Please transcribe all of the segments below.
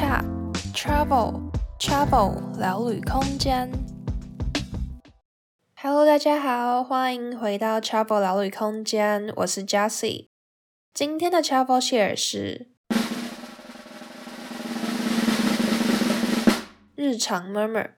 差，travel，travel，聊旅空间。Hello，大家好，欢迎回到 Travel 聊旅空间，我是 Jessie。今天的 Travel Share 是日常 Murmur。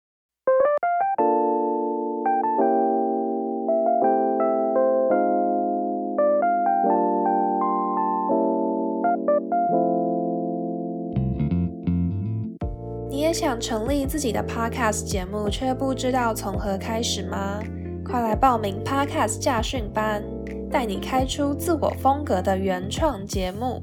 也想成立自己的 Podcast 节目，却不知道从何开始吗？快来报名 Podcast 驾训班，带你开出自我风格的原创节目。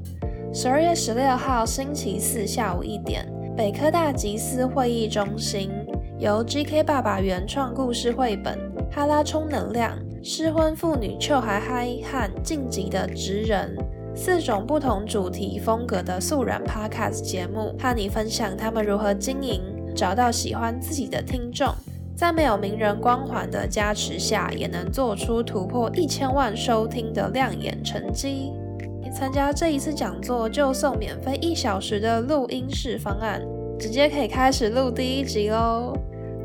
十二月十六号星期四下午一点，北科大集思会议中心，由 GK 爸爸原创故事绘本《哈拉充能量》、失婚妇女秋嗨嗨和晋级的职人。四种不同主题风格的素人 Podcast 节目，和你分享他们如何经营，找到喜欢自己的听众，在没有名人光环的加持下，也能做出突破一千万收听的亮眼成绩。你参加这一次讲座就送免费一小时的录音室方案，直接可以开始录第一集喽！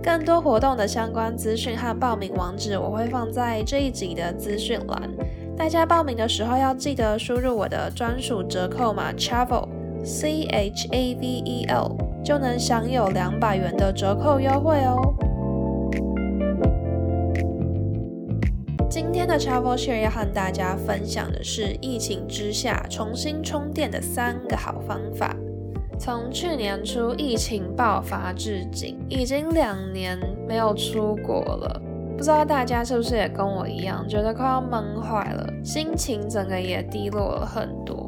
更多活动的相关资讯和报名网址，我会放在这一集的资讯栏。大家报名的时候要记得输入我的专属折扣码 Chavel C H A V E L，就能享有两百元的折扣优惠哦。今天的 Travel Share 要和大家分享的是疫情之下重新充电的三个好方法。从去年初疫情爆发至今，已经两年没有出国了。不知道大家是不是也跟我一样，觉得快要闷坏了，心情整个也低落了很多。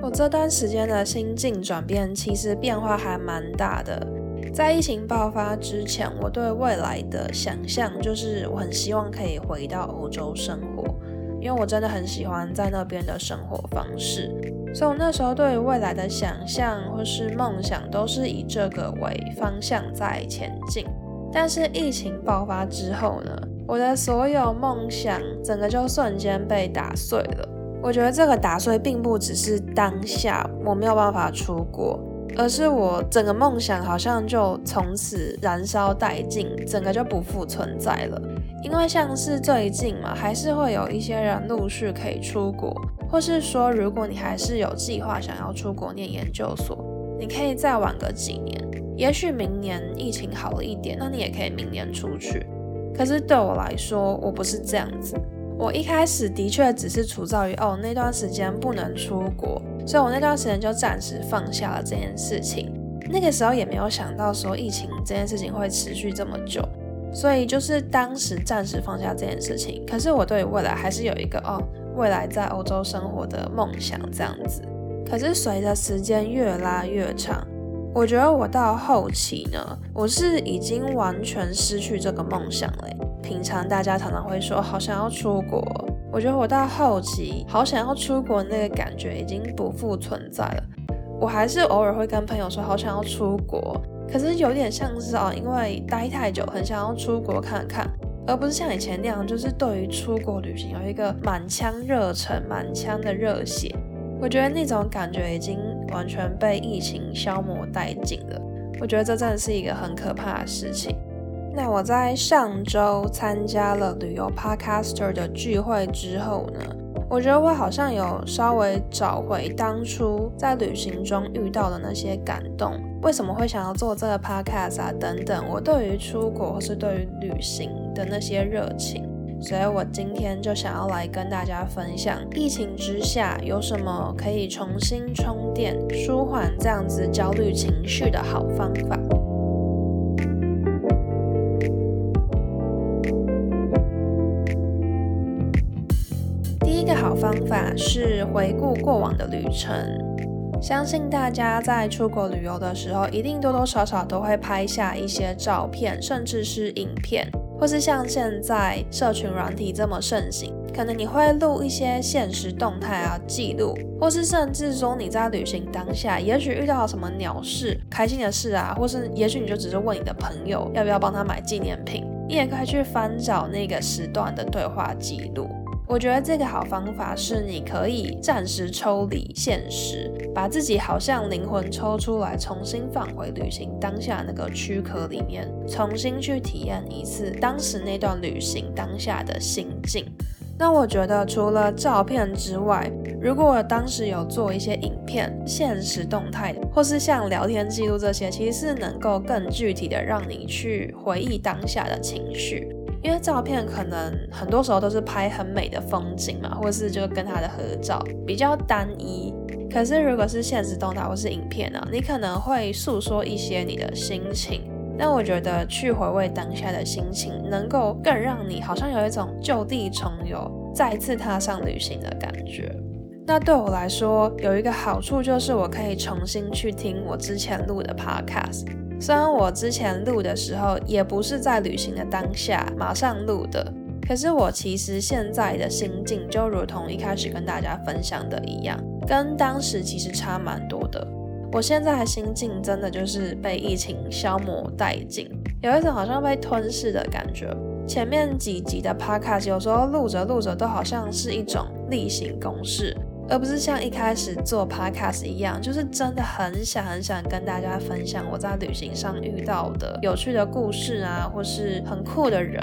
我这段时间的心境转变，其实变化还蛮大的。在疫情爆发之前，我对未来的想象就是，我很希望可以回到欧洲生活，因为我真的很喜欢在那边的生活方式。所以我那时候对未来的想象或是梦想，都是以这个为方向在前进。但是疫情爆发之后呢，我的所有梦想整个就瞬间被打碎了。我觉得这个打碎并不只是当下我没有办法出国，而是我整个梦想好像就从此燃烧殆尽，整个就不复存在了。因为像是最近嘛，还是会有一些人陆续可以出国，或是说如果你还是有计划想要出国念研究所，你可以再晚个几年。也许明年疫情好了一点，那你也可以明年出去。可是对我来说，我不是这样子。我一开始的确只是处在于哦，那段时间不能出国，所以我那段时间就暂时放下了这件事情。那个时候也没有想到说疫情这件事情会持续这么久，所以就是当时暂时放下这件事情。可是我对未来还是有一个哦，未来在欧洲生活的梦想这样子。可是随着时间越拉越长。我觉得我到后期呢，我是已经完全失去这个梦想了。平常大家常常会说好想要出国，我觉得我到后期好想要出国那个感觉已经不复存在了。我还是偶尔会跟朋友说好想要出国，可是有点像是哦，因为待太久，很想要出国看看，而不是像以前那样，就是对于出国旅行有一个满腔热忱、满腔的热血。我觉得那种感觉已经完全被疫情消磨殆尽了。我觉得这真的是一个很可怕的事情。那我在上周参加了旅游 Podcaster 的聚会之后呢，我觉得我好像有稍微找回当初在旅行中遇到的那些感动。为什么会想要做这个 Podcast 啊？等等，我对于出国或是对于旅行的那些热情。所以我今天就想要来跟大家分享，疫情之下有什么可以重新充电、舒缓这样子焦虑情绪的好方法。第一个好方法是回顾过往的旅程。相信大家在出国旅游的时候，一定多多少少都会拍下一些照片，甚至是影片。或是像现在社群软体这么盛行，可能你会录一些现实动态啊，记录，或是甚至说你在旅行当下，也许遇到了什么鸟事、开心的事啊，或是也许你就只是问你的朋友要不要帮他买纪念品，你也可以去翻找那个时段的对话记录。我觉得这个好方法是你可以暂时抽离现实，把自己好像灵魂抽出来，重新放回旅行当下那个躯壳里面，重新去体验一次当时那段旅行当下的心境。那我觉得除了照片之外，如果当时有做一些影片、现实动态，或是像聊天记录这些，其实是能够更具体的让你去回忆当下的情绪。因为照片可能很多时候都是拍很美的风景嘛，或是就跟他的合照比较单一。可是如果是现实动态或是影片呢，你可能会诉说一些你的心情。那我觉得去回味当下的心情，能够更让你好像有一种旧地重游、再次踏上旅行的感觉。那对我来说，有一个好处就是我可以重新去听我之前录的 podcast。虽然我之前录的时候也不是在旅行的当下马上录的，可是我其实现在的心境就如同一开始跟大家分享的一样，跟当时其实差蛮多的。我现在的心境真的就是被疫情消磨殆尽，有一种好像被吞噬的感觉。前面几集的 podcast 有时候录着录着都好像是一种例行公事。而不是像一开始做 podcast 一样，就是真的很想很想跟大家分享我在旅行上遇到的有趣的故事啊，或是很酷的人。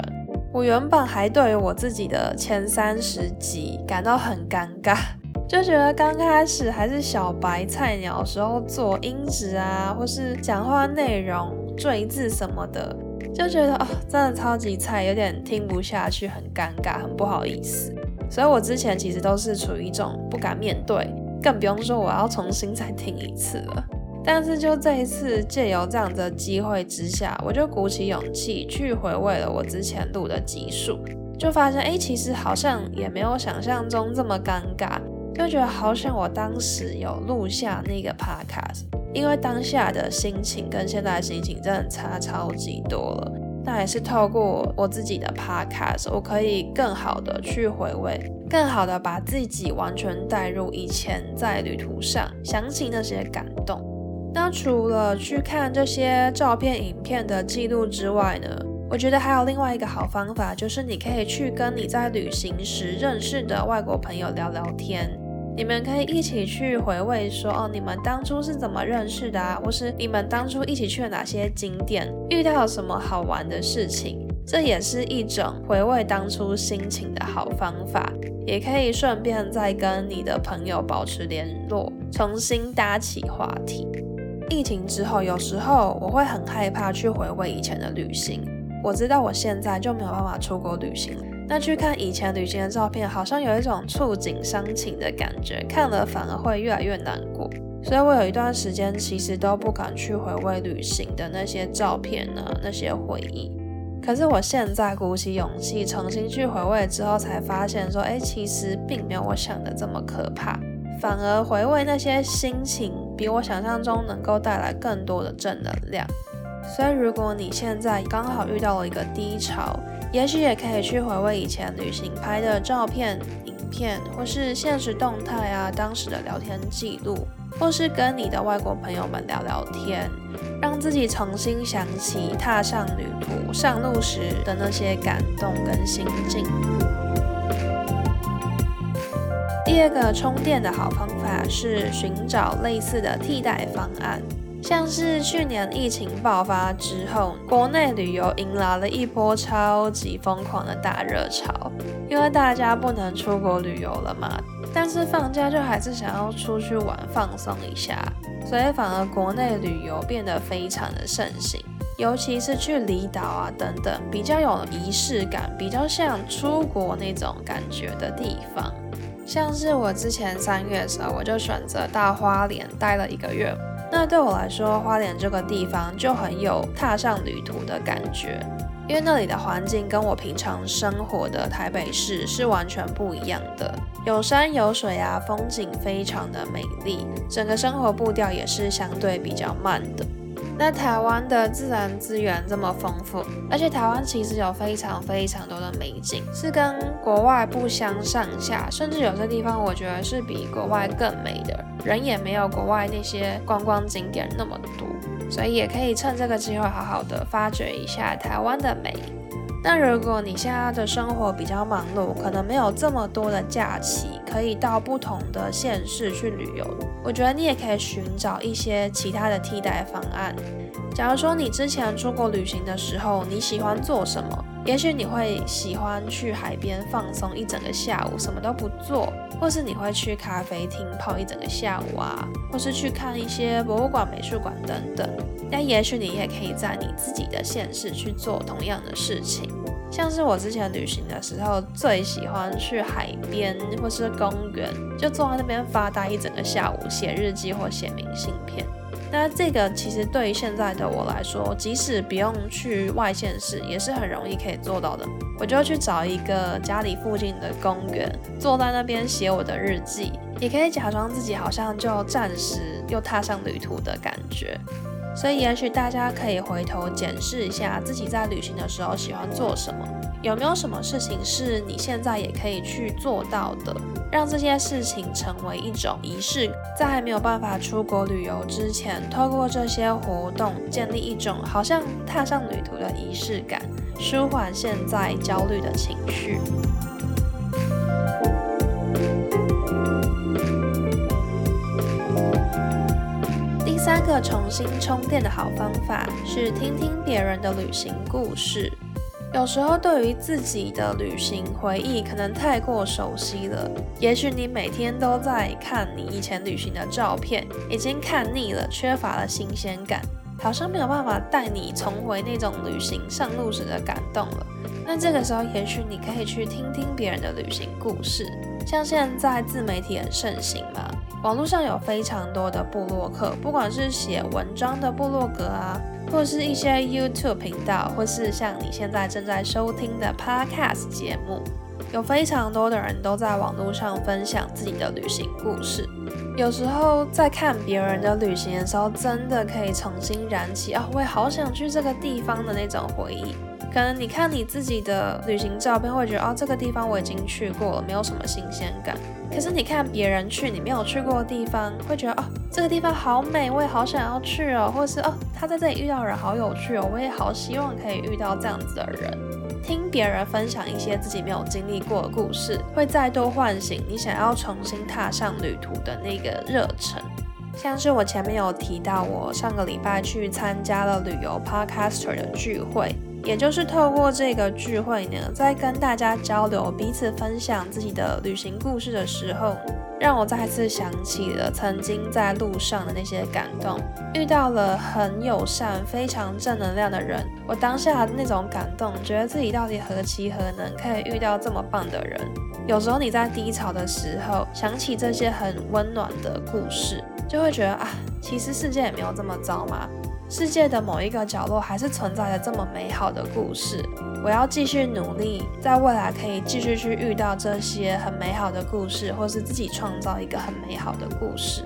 我原本还对于我自己的前三十集感到很尴尬，就觉得刚开始还是小白菜鸟时候做音质啊，或是讲话内容赘字什么的，就觉得哦，真的超级菜，有点听不下去，很尴尬，很不好意思。所以我之前其实都是处于一种不敢面对，更不用说我要重新再听一次了。但是就这一次借由这样的机会之下，我就鼓起勇气去回味了我之前录的集数，就发现哎，其实好像也没有想象中这么尴尬，就觉得好像我当时有录下那个 podcast，因为当下的心情跟现在的心情真的差超级多了。那也是透过我自己的 podcast，我可以更好的去回味，更好的把自己完全带入以前在旅途上想起那些感动。那除了去看这些照片、影片的记录之外呢，我觉得还有另外一个好方法，就是你可以去跟你在旅行时认识的外国朋友聊聊天。你们可以一起去回味说，哦，你们当初是怎么认识的啊？或是你们当初一起去了哪些景点，遇到了什么好玩的事情？这也是一种回味当初心情的好方法，也可以顺便再跟你的朋友保持联络，重新搭起话题。疫情之后，有时候我会很害怕去回味以前的旅行。我知道我现在就没有办法出国旅行了。那去看以前旅行的照片，好像有一种触景伤情的感觉，看了反而会越来越难过。所以我有一段时间其实都不敢去回味旅行的那些照片呢，那些回忆。可是我现在鼓起勇气重新去回味之后，才发现说，哎，其实并没有我想的这么可怕，反而回味那些心情，比我想象中能够带来更多的正能量。所以如果你现在刚好遇到了一个低潮，也许也可以去回味以前旅行拍的照片、影片，或是现实动态啊，当时的聊天记录，或是跟你的外国朋友们聊聊天，让自己重新想起踏上旅途上路时的那些感动跟心境。第二个充电的好方法是寻找类似的替代方案。像是去年疫情爆发之后，国内旅游迎来了一波超级疯狂的大热潮，因为大家不能出国旅游了嘛，但是放假就还是想要出去玩放松一下，所以反而国内旅游变得非常的盛行，尤其是去离岛啊等等比较有仪式感、比较像出国那种感觉的地方，像是我之前三月的时候，我就选择到花莲待了一个月。那对我来说，花莲这个地方就很有踏上旅途的感觉，因为那里的环境跟我平常生活的台北市是完全不一样的，有山有水啊，风景非常的美丽，整个生活步调也是相对比较慢的。那台湾的自然资源这么丰富，而且台湾其实有非常非常多的美景，是跟国外不相上下，甚至有些地方我觉得是比国外更美的，人也没有国外那些观光景点那么多，所以也可以趁这个机会好好的发掘一下台湾的美。那如果你现在的生活比较忙碌，可能没有这么多的假期可以到不同的县市去旅游，我觉得你也可以寻找一些其他的替代方案。假如说你之前出国旅行的时候，你喜欢做什么？也许你会喜欢去海边放松一整个下午，什么都不做，或是你会去咖啡厅泡一整个下午啊，或是去看一些博物馆、美术馆等等。但也许你也可以在你自己的县市去做同样的事情，像是我之前旅行的时候，最喜欢去海边或是公园，就坐在那边发呆一整个下午，写日记或写明信片。那这个其实对于现在的我来说，即使不用去外县市，也是很容易可以做到的。我就去找一个家里附近的公园，坐在那边写我的日记，也可以假装自己好像就暂时又踏上旅途的感觉。所以，也许大家可以回头检视一下自己在旅行的时候喜欢做什么，有没有什么事情是你现在也可以去做到的，让这些事情成为一种仪式。在还没有办法出国旅游之前，透过这些活动建立一种好像踏上旅途的仪式感，舒缓现在焦虑的情绪。三个重新充电的好方法是听听别人的旅行故事。有时候对于自己的旅行回忆可能太过熟悉了，也许你每天都在看你以前旅行的照片，已经看腻了，缺乏了新鲜感，好像没有办法带你重回那种旅行上路时的感动了。那这个时候，也许你可以去听听别人的旅行故事。像现在自媒体很盛行嘛，网络上有非常多的部落客，不管是写文章的部落格啊，或是一些 YouTube 频道，或是像你现在正在收听的 Podcast 节目，有非常多的人都在网络上分享自己的旅行故事。有时候在看别人的旅行的时候，真的可以重新燃起啊，我也好想去这个地方的那种回忆。可能你看你自己的旅行照片，会觉得哦，这个地方我已经去过了，没有什么新鲜感。可是你看别人去你没有去过的地方，会觉得哦，这个地方好美，我也好想要去哦。或者是哦，他在这里遇到人好有趣哦，我也好希望可以遇到这样子的人。听别人分享一些自己没有经历过的故事，会再度唤醒你想要重新踏上旅途的那个热忱。像是我前面有提到，我上个礼拜去参加了旅游 Podcaster 的聚会。也就是透过这个聚会呢，在跟大家交流、彼此分享自己的旅行故事的时候，让我再次想起了曾经在路上的那些感动，遇到了很友善、非常正能量的人。我当下那种感动，觉得自己到底何其何能，可以遇到这么棒的人。有时候你在低潮的时候，想起这些很温暖的故事，就会觉得啊，其实世界也没有这么糟嘛。世界的某一个角落还是存在着这么美好的故事，我要继续努力，在未来可以继续去遇到这些很美好的故事，或是自己创造一个很美好的故事。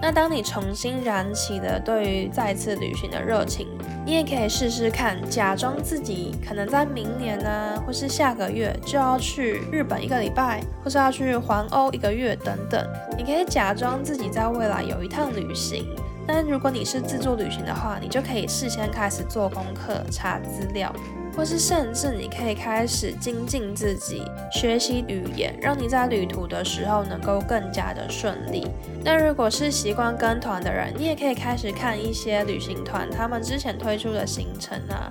那当你重新燃起了对于再次旅行的热情，你也可以试试看，假装自己可能在明年呢、或是下个月就要去日本一个礼拜，或是要去环欧一个月等等。你可以假装自己在未来有一趟旅行。但如果你是自助旅行的话，你就可以事先开始做功课、查资料，或是甚至你可以开始精进自己，学习语言，让你在旅途的时候能够更加的顺利。那如果是习惯跟团的人，你也可以开始看一些旅行团他们之前推出的行程啊。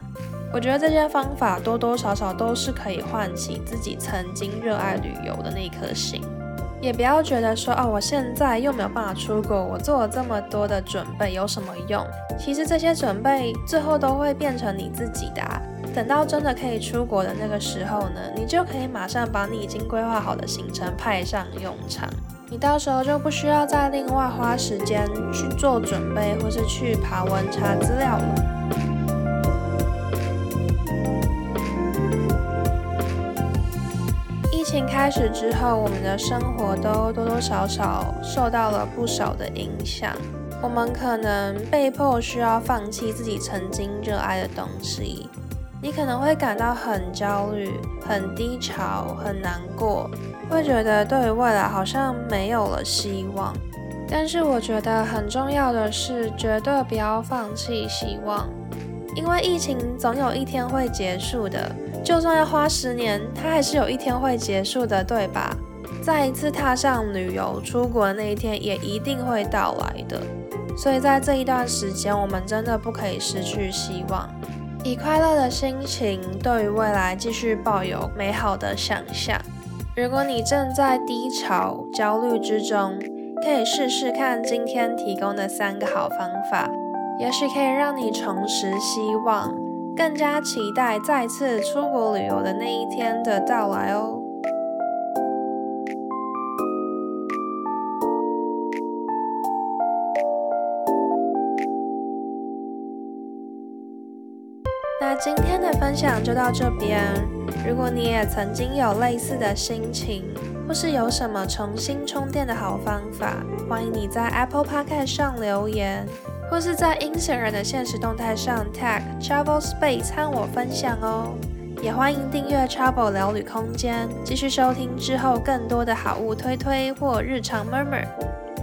我觉得这些方法多多少少都是可以唤起自己曾经热爱旅游的那颗心。也不要觉得说哦，我现在又没有办法出国，我做了这么多的准备有什么用？其实这些准备最后都会变成你自己的啊。等到真的可以出国的那个时候呢，你就可以马上把你已经规划好的行程派上用场。你到时候就不需要再另外花时间去做准备，或是去爬文查资料了。情开始之后，我们的生活都多多少少受到了不少的影响。我们可能被迫需要放弃自己曾经热爱的东西。你可能会感到很焦虑、很低潮、很难过，会觉得对于未来好像没有了希望。但是我觉得很重要的是，绝对不要放弃希望，因为疫情总有一天会结束的。就算要花十年，它还是有一天会结束的，对吧？再一次踏上旅游出国那一天，也一定会到来的。所以在这一段时间，我们真的不可以失去希望，以快乐的心情，对于未来继续抱有美好的想象。如果你正在低潮、焦虑之中，可以试试看今天提供的三个好方法，也许可以让你重拾希望，更加期待再次出国旅游的那一天的到来哦。那今天的分享就到这边。如果你也曾经有类似的心情，或是有什么重新充电的好方法，欢迎你在 Apple Podcast 上留言，或是在 Instagram 的现实动态上 tag Travel Space 和我分享哦。也欢迎订阅 Travel 聊旅空间，继续收听之后更多的好物推推或日常 murmur。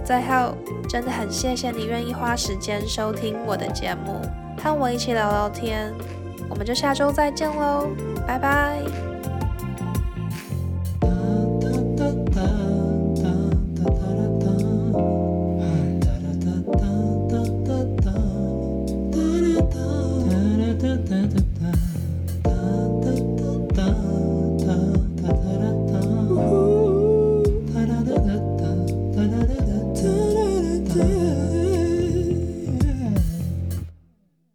最后，真的很谢谢你愿意花时间收听我的节目，和我一起聊聊天。我们就下周再见喽，拜拜。